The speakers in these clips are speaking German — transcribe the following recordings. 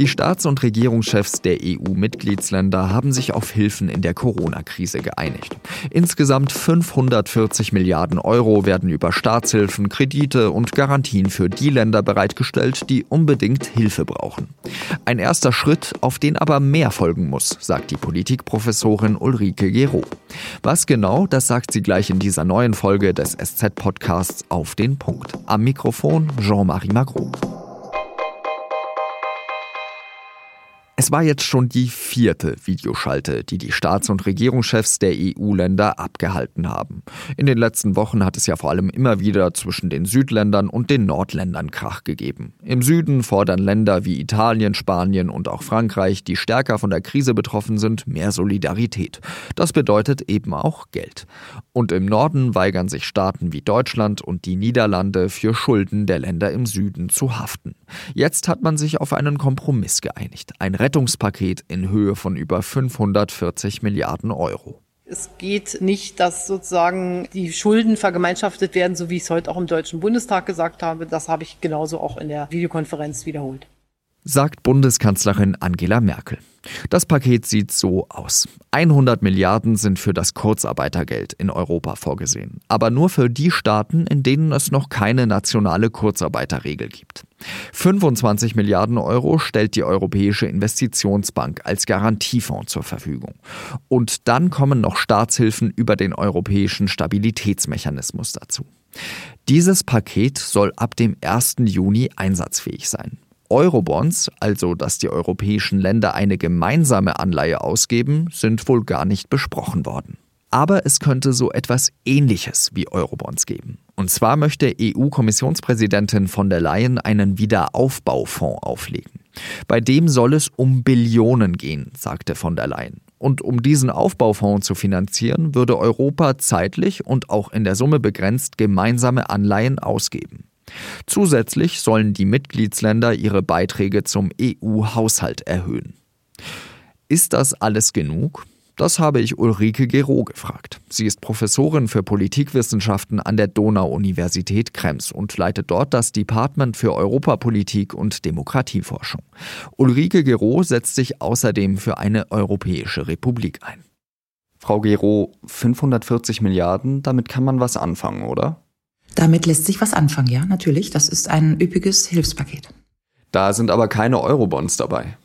Die Staats- und Regierungschefs der EU-Mitgliedsländer haben sich auf Hilfen in der Corona-Krise geeinigt. Insgesamt 540 Milliarden Euro werden über Staatshilfen, Kredite und Garantien für die Länder bereitgestellt, die unbedingt Hilfe brauchen. Ein erster Schritt, auf den aber mehr folgen muss, sagt die Politikprofessorin Ulrike Gero. Was genau, das sagt sie gleich in dieser neuen Folge des SZ-Podcasts auf den Punkt. Am Mikrofon Jean-Marie Magro. Es war jetzt schon die vierte Videoschalte, die die Staats- und Regierungschefs der EU-Länder abgehalten haben. In den letzten Wochen hat es ja vor allem immer wieder zwischen den Südländern und den Nordländern Krach gegeben. Im Süden fordern Länder wie Italien, Spanien und auch Frankreich, die stärker von der Krise betroffen sind, mehr Solidarität. Das bedeutet eben auch Geld. Und im Norden weigern sich Staaten wie Deutschland und die Niederlande für Schulden der Länder im Süden zu haften. Jetzt hat man sich auf einen Kompromiss geeinigt. Ein Rettungspaket in Höhe von über 540 Milliarden Euro. Es geht nicht, dass sozusagen die Schulden vergemeinschaftet werden, so wie ich es heute auch im Deutschen Bundestag gesagt habe. Das habe ich genauso auch in der Videokonferenz wiederholt sagt Bundeskanzlerin Angela Merkel. Das Paket sieht so aus. 100 Milliarden sind für das Kurzarbeitergeld in Europa vorgesehen, aber nur für die Staaten, in denen es noch keine nationale Kurzarbeiterregel gibt. 25 Milliarden Euro stellt die Europäische Investitionsbank als Garantiefonds zur Verfügung. Und dann kommen noch Staatshilfen über den Europäischen Stabilitätsmechanismus dazu. Dieses Paket soll ab dem 1. Juni einsatzfähig sein. Eurobonds, also dass die europäischen Länder eine gemeinsame Anleihe ausgeben, sind wohl gar nicht besprochen worden. Aber es könnte so etwas Ähnliches wie Eurobonds geben. Und zwar möchte EU-Kommissionspräsidentin von der Leyen einen Wiederaufbaufonds auflegen. Bei dem soll es um Billionen gehen, sagte von der Leyen. Und um diesen Aufbaufonds zu finanzieren, würde Europa zeitlich und auch in der Summe begrenzt gemeinsame Anleihen ausgeben. Zusätzlich sollen die Mitgliedsländer ihre Beiträge zum EU-Haushalt erhöhen. Ist das alles genug? Das habe ich Ulrike Gero gefragt. Sie ist Professorin für Politikwissenschaften an der Donau-Universität Krems und leitet dort das Department für Europapolitik und Demokratieforschung. Ulrike Gero setzt sich außerdem für eine europäische Republik ein. Frau Gero, 540 Milliarden, damit kann man was anfangen, oder? Damit lässt sich was anfangen, ja, natürlich. Das ist ein üppiges Hilfspaket. Da sind aber keine Eurobonds dabei.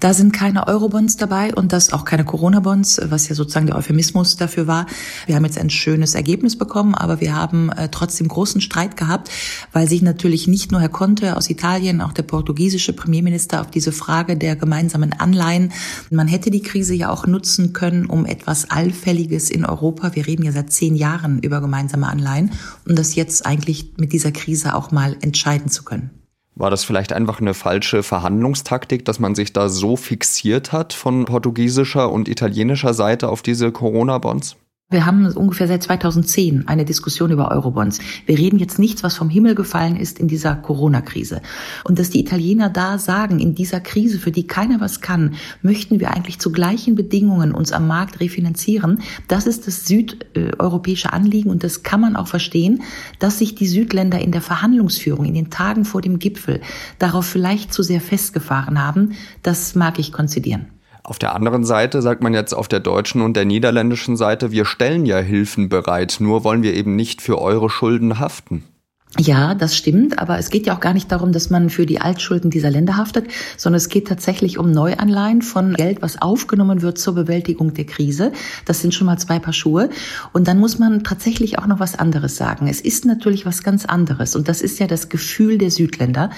Da sind keine Eurobonds dabei und das auch keine Corona-Bonds, was ja sozusagen der Euphemismus dafür war. Wir haben jetzt ein schönes Ergebnis bekommen, aber wir haben äh, trotzdem großen Streit gehabt, weil sich natürlich nicht nur Herr Conte aus Italien, auch der portugiesische Premierminister auf diese Frage der gemeinsamen Anleihen, man hätte die Krise ja auch nutzen können, um etwas Allfälliges in Europa, wir reden ja seit zehn Jahren über gemeinsame Anleihen, um das jetzt eigentlich mit dieser Krise auch mal entscheiden zu können. War das vielleicht einfach eine falsche Verhandlungstaktik, dass man sich da so fixiert hat von portugiesischer und italienischer Seite auf diese Corona-Bonds? Wir haben ungefähr seit 2010 eine Diskussion über Eurobonds. Wir reden jetzt nichts, was vom Himmel gefallen ist in dieser Corona-Krise. Und dass die Italiener da sagen, in dieser Krise, für die keiner was kann, möchten wir eigentlich zu gleichen Bedingungen uns am Markt refinanzieren. Das ist das südeuropäische Anliegen und das kann man auch verstehen, dass sich die Südländer in der Verhandlungsführung, in den Tagen vor dem Gipfel darauf vielleicht zu sehr festgefahren haben. Das mag ich konzidieren. Auf der anderen Seite sagt man jetzt auf der deutschen und der niederländischen Seite, wir stellen ja Hilfen bereit, nur wollen wir eben nicht für eure Schulden haften. Ja, das stimmt, aber es geht ja auch gar nicht darum, dass man für die Altschulden dieser Länder haftet, sondern es geht tatsächlich um Neuanleihen von Geld, was aufgenommen wird zur Bewältigung der Krise. Das sind schon mal zwei Paar Schuhe. Und dann muss man tatsächlich auch noch was anderes sagen. Es ist natürlich was ganz anderes und das ist ja das Gefühl der Südländer.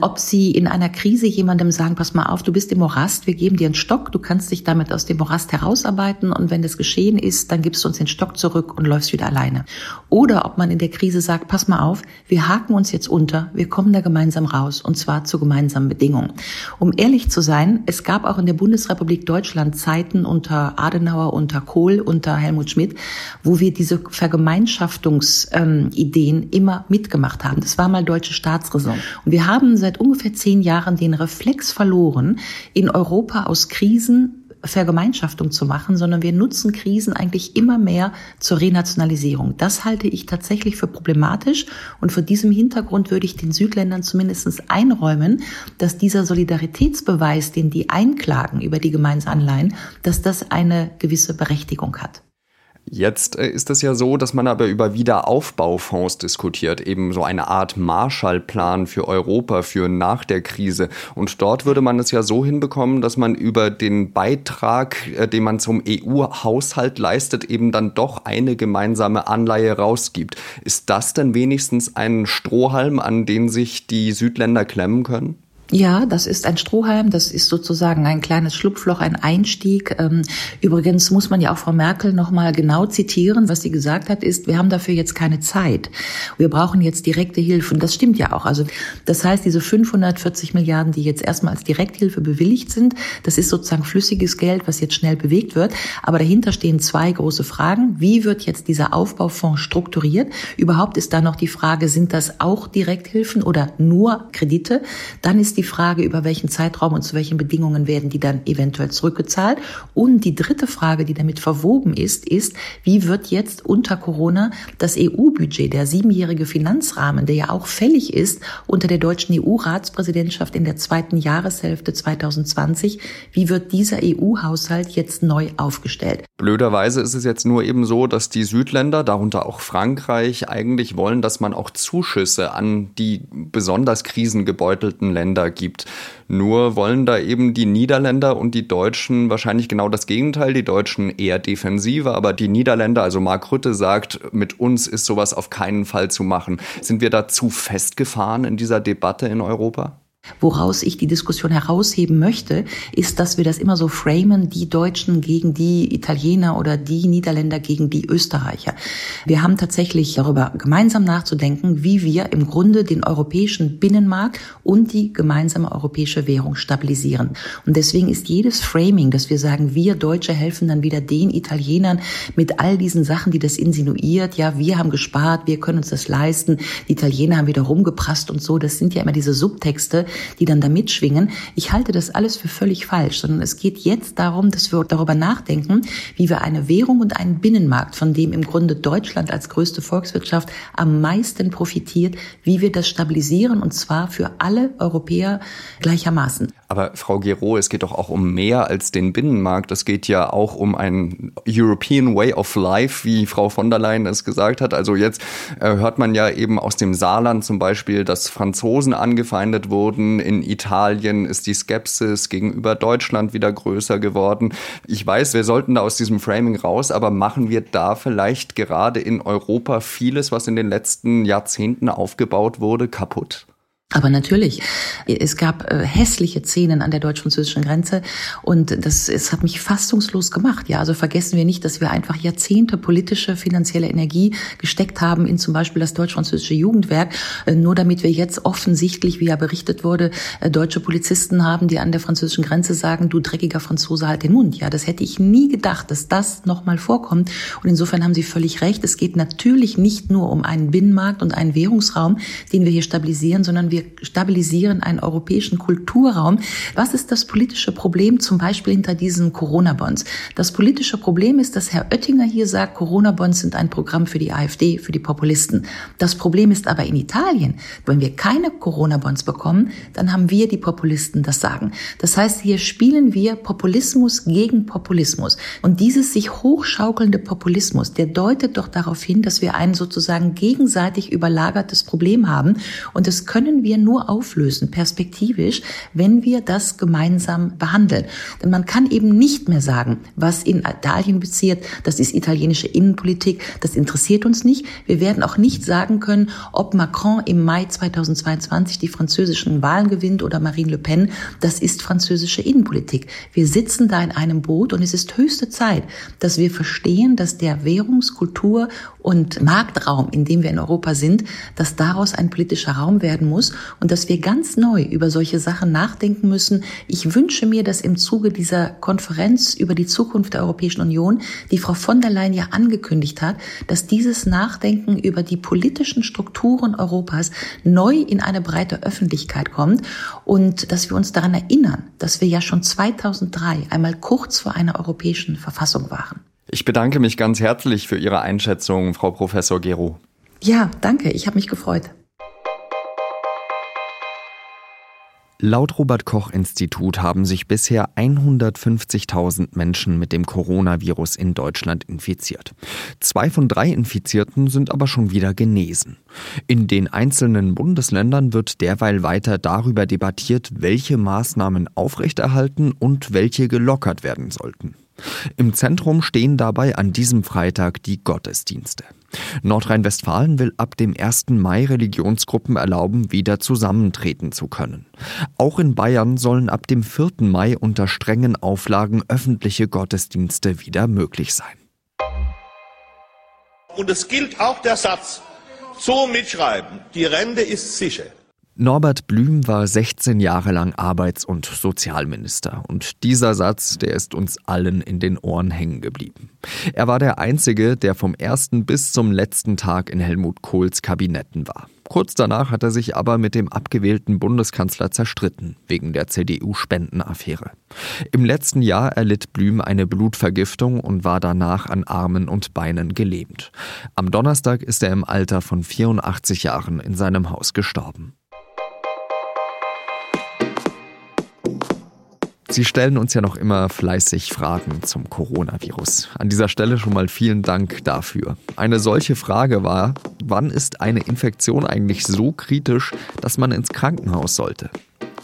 Ob sie in einer Krise jemandem sagen, pass mal auf, du bist im Morast, wir geben dir einen Stock, du kannst dich damit aus dem Morast herausarbeiten und wenn das geschehen ist, dann gibst du uns den Stock zurück und läufst wieder alleine. Oder ob man in der Krise sagt, pass mal auf, wir haken uns jetzt unter, wir kommen da gemeinsam raus und zwar zu gemeinsamen Bedingungen. Um ehrlich zu sein, es gab auch in der Bundesrepublik Deutschland Zeiten unter Adenauer, unter Kohl, unter Helmut Schmidt, wo wir diese Vergemeinschaftungsideen ähm, immer mitgemacht haben. Das war mal deutsche Staatsräson. Und wir haben seit ungefähr zehn Jahren den Reflex verloren, in Europa aus Krisen Vergemeinschaftung zu machen, sondern wir nutzen Krisen eigentlich immer mehr zur Renationalisierung. Das halte ich tatsächlich für problematisch und vor diesem Hintergrund würde ich den Südländern zumindest einräumen, dass dieser Solidaritätsbeweis, den die einklagen über die Gemeinsanleihen, dass das eine gewisse Berechtigung hat. Jetzt äh, ist es ja so, dass man aber über Wiederaufbaufonds diskutiert, eben so eine Art Marshallplan für Europa für nach der Krise. Und dort würde man es ja so hinbekommen, dass man über den Beitrag, äh, den man zum EU-Haushalt leistet, eben dann doch eine gemeinsame Anleihe rausgibt. Ist das denn wenigstens ein Strohhalm, an den sich die Südländer klemmen können? Ja, das ist ein Strohhalm, das ist sozusagen ein kleines Schlupfloch, ein Einstieg. Ähm, übrigens muss man ja auch Frau Merkel nochmal genau zitieren. Was sie gesagt hat, ist, wir haben dafür jetzt keine Zeit. Wir brauchen jetzt direkte Hilfe. Und das stimmt ja auch. Also das heißt, diese 540 Milliarden, die jetzt erstmal als Direkthilfe bewilligt sind, das ist sozusagen flüssiges Geld, was jetzt schnell bewegt wird. Aber dahinter stehen zwei große Fragen. Wie wird jetzt dieser Aufbaufonds strukturiert? Überhaupt ist da noch die Frage, sind das auch Direkthilfen oder nur Kredite? Dann ist die Frage, über welchen Zeitraum und zu welchen Bedingungen werden die dann eventuell zurückgezahlt. Und die dritte Frage, die damit verwoben ist, ist, wie wird jetzt unter Corona das EU-Budget, der siebenjährige Finanzrahmen, der ja auch fällig ist unter der deutschen EU-Ratspräsidentschaft in der zweiten Jahreshälfte 2020, wie wird dieser EU-Haushalt jetzt neu aufgestellt? Blöderweise ist es jetzt nur eben so, dass die Südländer, darunter auch Frankreich, eigentlich wollen, dass man auch Zuschüsse an die besonders krisengebeutelten Länder gibt. Nur wollen da eben die Niederländer und die Deutschen wahrscheinlich genau das Gegenteil. Die Deutschen eher defensiver, aber die Niederländer, also Mark Rütte sagt, mit uns ist sowas auf keinen Fall zu machen. Sind wir da zu festgefahren in dieser Debatte in Europa? Woraus ich die Diskussion herausheben möchte, ist, dass wir das immer so framen, die Deutschen gegen die Italiener oder die Niederländer gegen die Österreicher. Wir haben tatsächlich darüber gemeinsam nachzudenken, wie wir im Grunde den europäischen Binnenmarkt und die gemeinsame europäische Währung stabilisieren. Und deswegen ist jedes Framing, dass wir sagen, wir Deutsche helfen dann wieder den Italienern mit all diesen Sachen, die das insinuiert, ja, wir haben gespart, wir können uns das leisten, die Italiener haben wieder rumgeprasst und so, das sind ja immer diese Subtexte, die dann da mitschwingen. Ich halte das alles für völlig falsch, sondern es geht jetzt darum, dass wir darüber nachdenken, wie wir eine Währung und einen Binnenmarkt, von dem im Grunde Deutschland als größte Volkswirtschaft am meisten profitiert, wie wir das stabilisieren und zwar für alle Europäer gleichermaßen. Aber Frau Gero, es geht doch auch um mehr als den Binnenmarkt. Es geht ja auch um ein European Way of Life, wie Frau von der Leyen es gesagt hat. Also jetzt äh, hört man ja eben aus dem Saarland zum Beispiel, dass Franzosen angefeindet wurden. In Italien ist die Skepsis gegenüber Deutschland wieder größer geworden. Ich weiß, wir sollten da aus diesem Framing raus, aber machen wir da vielleicht gerade in Europa vieles, was in den letzten Jahrzehnten aufgebaut wurde, kaputt? Aber natürlich, es gab äh, hässliche Szenen an der deutsch-französischen Grenze und das es hat mich fassungslos gemacht. Ja, also vergessen wir nicht, dass wir einfach Jahrzehnte politische, finanzielle Energie gesteckt haben in zum Beispiel das deutsch-französische Jugendwerk, äh, nur damit wir jetzt offensichtlich, wie ja berichtet wurde, äh, deutsche Polizisten haben, die an der französischen Grenze sagen, du dreckiger Franzose, halt den Mund. Ja, das hätte ich nie gedacht, dass das nochmal vorkommt. Und insofern haben Sie völlig recht. Es geht natürlich nicht nur um einen Binnenmarkt und einen Währungsraum, den wir hier stabilisieren, sondern wir wir stabilisieren einen europäischen Kulturraum. Was ist das politische Problem zum Beispiel hinter diesen Corona-Bonds? Das politische Problem ist, dass Herr Oettinger hier sagt, Corona-Bonds sind ein Programm für die AfD, für die Populisten. Das Problem ist aber in Italien, wenn wir keine Corona-Bonds bekommen, dann haben wir die Populisten das Sagen. Das heißt, hier spielen wir Populismus gegen Populismus. Und dieses sich hochschaukelnde Populismus, der deutet doch darauf hin, dass wir ein sozusagen gegenseitig überlagertes Problem haben. Und das können wir wir nur auflösen, perspektivisch, wenn wir das gemeinsam behandeln. Denn man kann eben nicht mehr sagen, was in Italien passiert, das ist italienische Innenpolitik, das interessiert uns nicht. Wir werden auch nicht sagen können, ob Macron im Mai 2022 die französischen Wahlen gewinnt oder Marine Le Pen, das ist französische Innenpolitik. Wir sitzen da in einem Boot und es ist höchste Zeit, dass wir verstehen, dass der Währungskultur und Marktraum, in dem wir in Europa sind, dass daraus ein politischer Raum werden muss und dass wir ganz neu über solche Sachen nachdenken müssen. Ich wünsche mir, dass im Zuge dieser Konferenz über die Zukunft der Europäischen Union, die Frau von der Leyen ja angekündigt hat, dass dieses Nachdenken über die politischen Strukturen Europas neu in eine breite Öffentlichkeit kommt und dass wir uns daran erinnern, dass wir ja schon 2003 einmal kurz vor einer europäischen Verfassung waren. Ich bedanke mich ganz herzlich für Ihre Einschätzung, Frau Professor Gero. Ja, danke. Ich habe mich gefreut. Laut Robert Koch Institut haben sich bisher 150.000 Menschen mit dem Coronavirus in Deutschland infiziert. Zwei von drei Infizierten sind aber schon wieder genesen. In den einzelnen Bundesländern wird derweil weiter darüber debattiert, welche Maßnahmen aufrechterhalten und welche gelockert werden sollten. Im Zentrum stehen dabei an diesem Freitag die Gottesdienste. Nordrhein-Westfalen will ab dem 1. Mai Religionsgruppen erlauben, wieder zusammentreten zu können. Auch in Bayern sollen ab dem 4. Mai unter strengen Auflagen öffentliche Gottesdienste wieder möglich sein. Und es gilt auch der Satz, so mitschreiben, die Rente ist sicher. Norbert Blüm war 16 Jahre lang Arbeits- und Sozialminister und dieser Satz, der ist uns allen in den Ohren hängen geblieben. Er war der einzige, der vom ersten bis zum letzten Tag in Helmut Kohls Kabinetten war. Kurz danach hat er sich aber mit dem abgewählten Bundeskanzler zerstritten, wegen der CDU-Spendenaffäre. Im letzten Jahr erlitt Blüm eine Blutvergiftung und war danach an Armen und Beinen gelähmt. Am Donnerstag ist er im Alter von 84 Jahren in seinem Haus gestorben. Sie stellen uns ja noch immer fleißig Fragen zum Coronavirus. An dieser Stelle schon mal vielen Dank dafür. Eine solche Frage war, wann ist eine Infektion eigentlich so kritisch, dass man ins Krankenhaus sollte?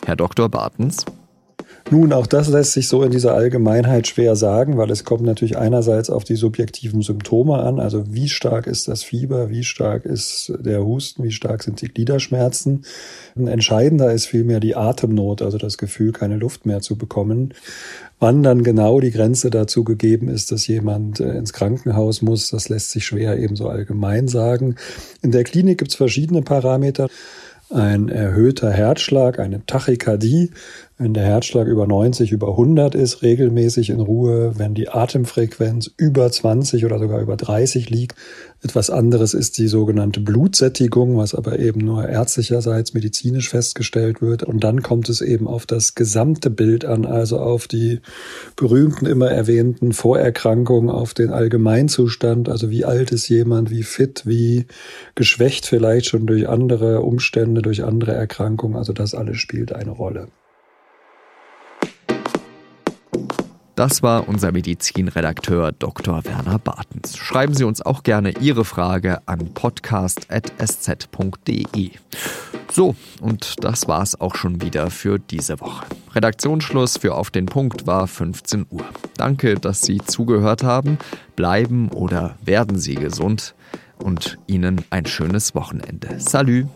Herr Dr. Bartens? Nun, auch das lässt sich so in dieser Allgemeinheit schwer sagen, weil es kommt natürlich einerseits auf die subjektiven Symptome an, also wie stark ist das Fieber, wie stark ist der Husten, wie stark sind die Gliederschmerzen. Entscheidender ist vielmehr die Atemnot, also das Gefühl, keine Luft mehr zu bekommen. Wann dann genau die Grenze dazu gegeben ist, dass jemand äh, ins Krankenhaus muss, das lässt sich schwer ebenso allgemein sagen. In der Klinik gibt es verschiedene Parameter ein erhöhter Herzschlag, eine Tachykardie, wenn der Herzschlag über 90, über 100 ist, regelmäßig in Ruhe, wenn die Atemfrequenz über 20 oder sogar über 30 liegt. Etwas anderes ist die sogenannte Blutsättigung, was aber eben nur ärztlicherseits medizinisch festgestellt wird. Und dann kommt es eben auf das gesamte Bild an, also auf die berühmten, immer erwähnten Vorerkrankungen, auf den Allgemeinzustand, also wie alt ist jemand, wie fit, wie geschwächt vielleicht schon durch andere Umstände, durch andere Erkrankungen. Also das alles spielt eine Rolle. Das war unser Medizinredakteur Dr. Werner Bartens. Schreiben Sie uns auch gerne Ihre Frage an podcast.sz.de. So, und das war's auch schon wieder für diese Woche. Redaktionsschluss für Auf den Punkt war 15 Uhr. Danke, dass Sie zugehört haben. Bleiben oder werden Sie gesund und Ihnen ein schönes Wochenende. Salü!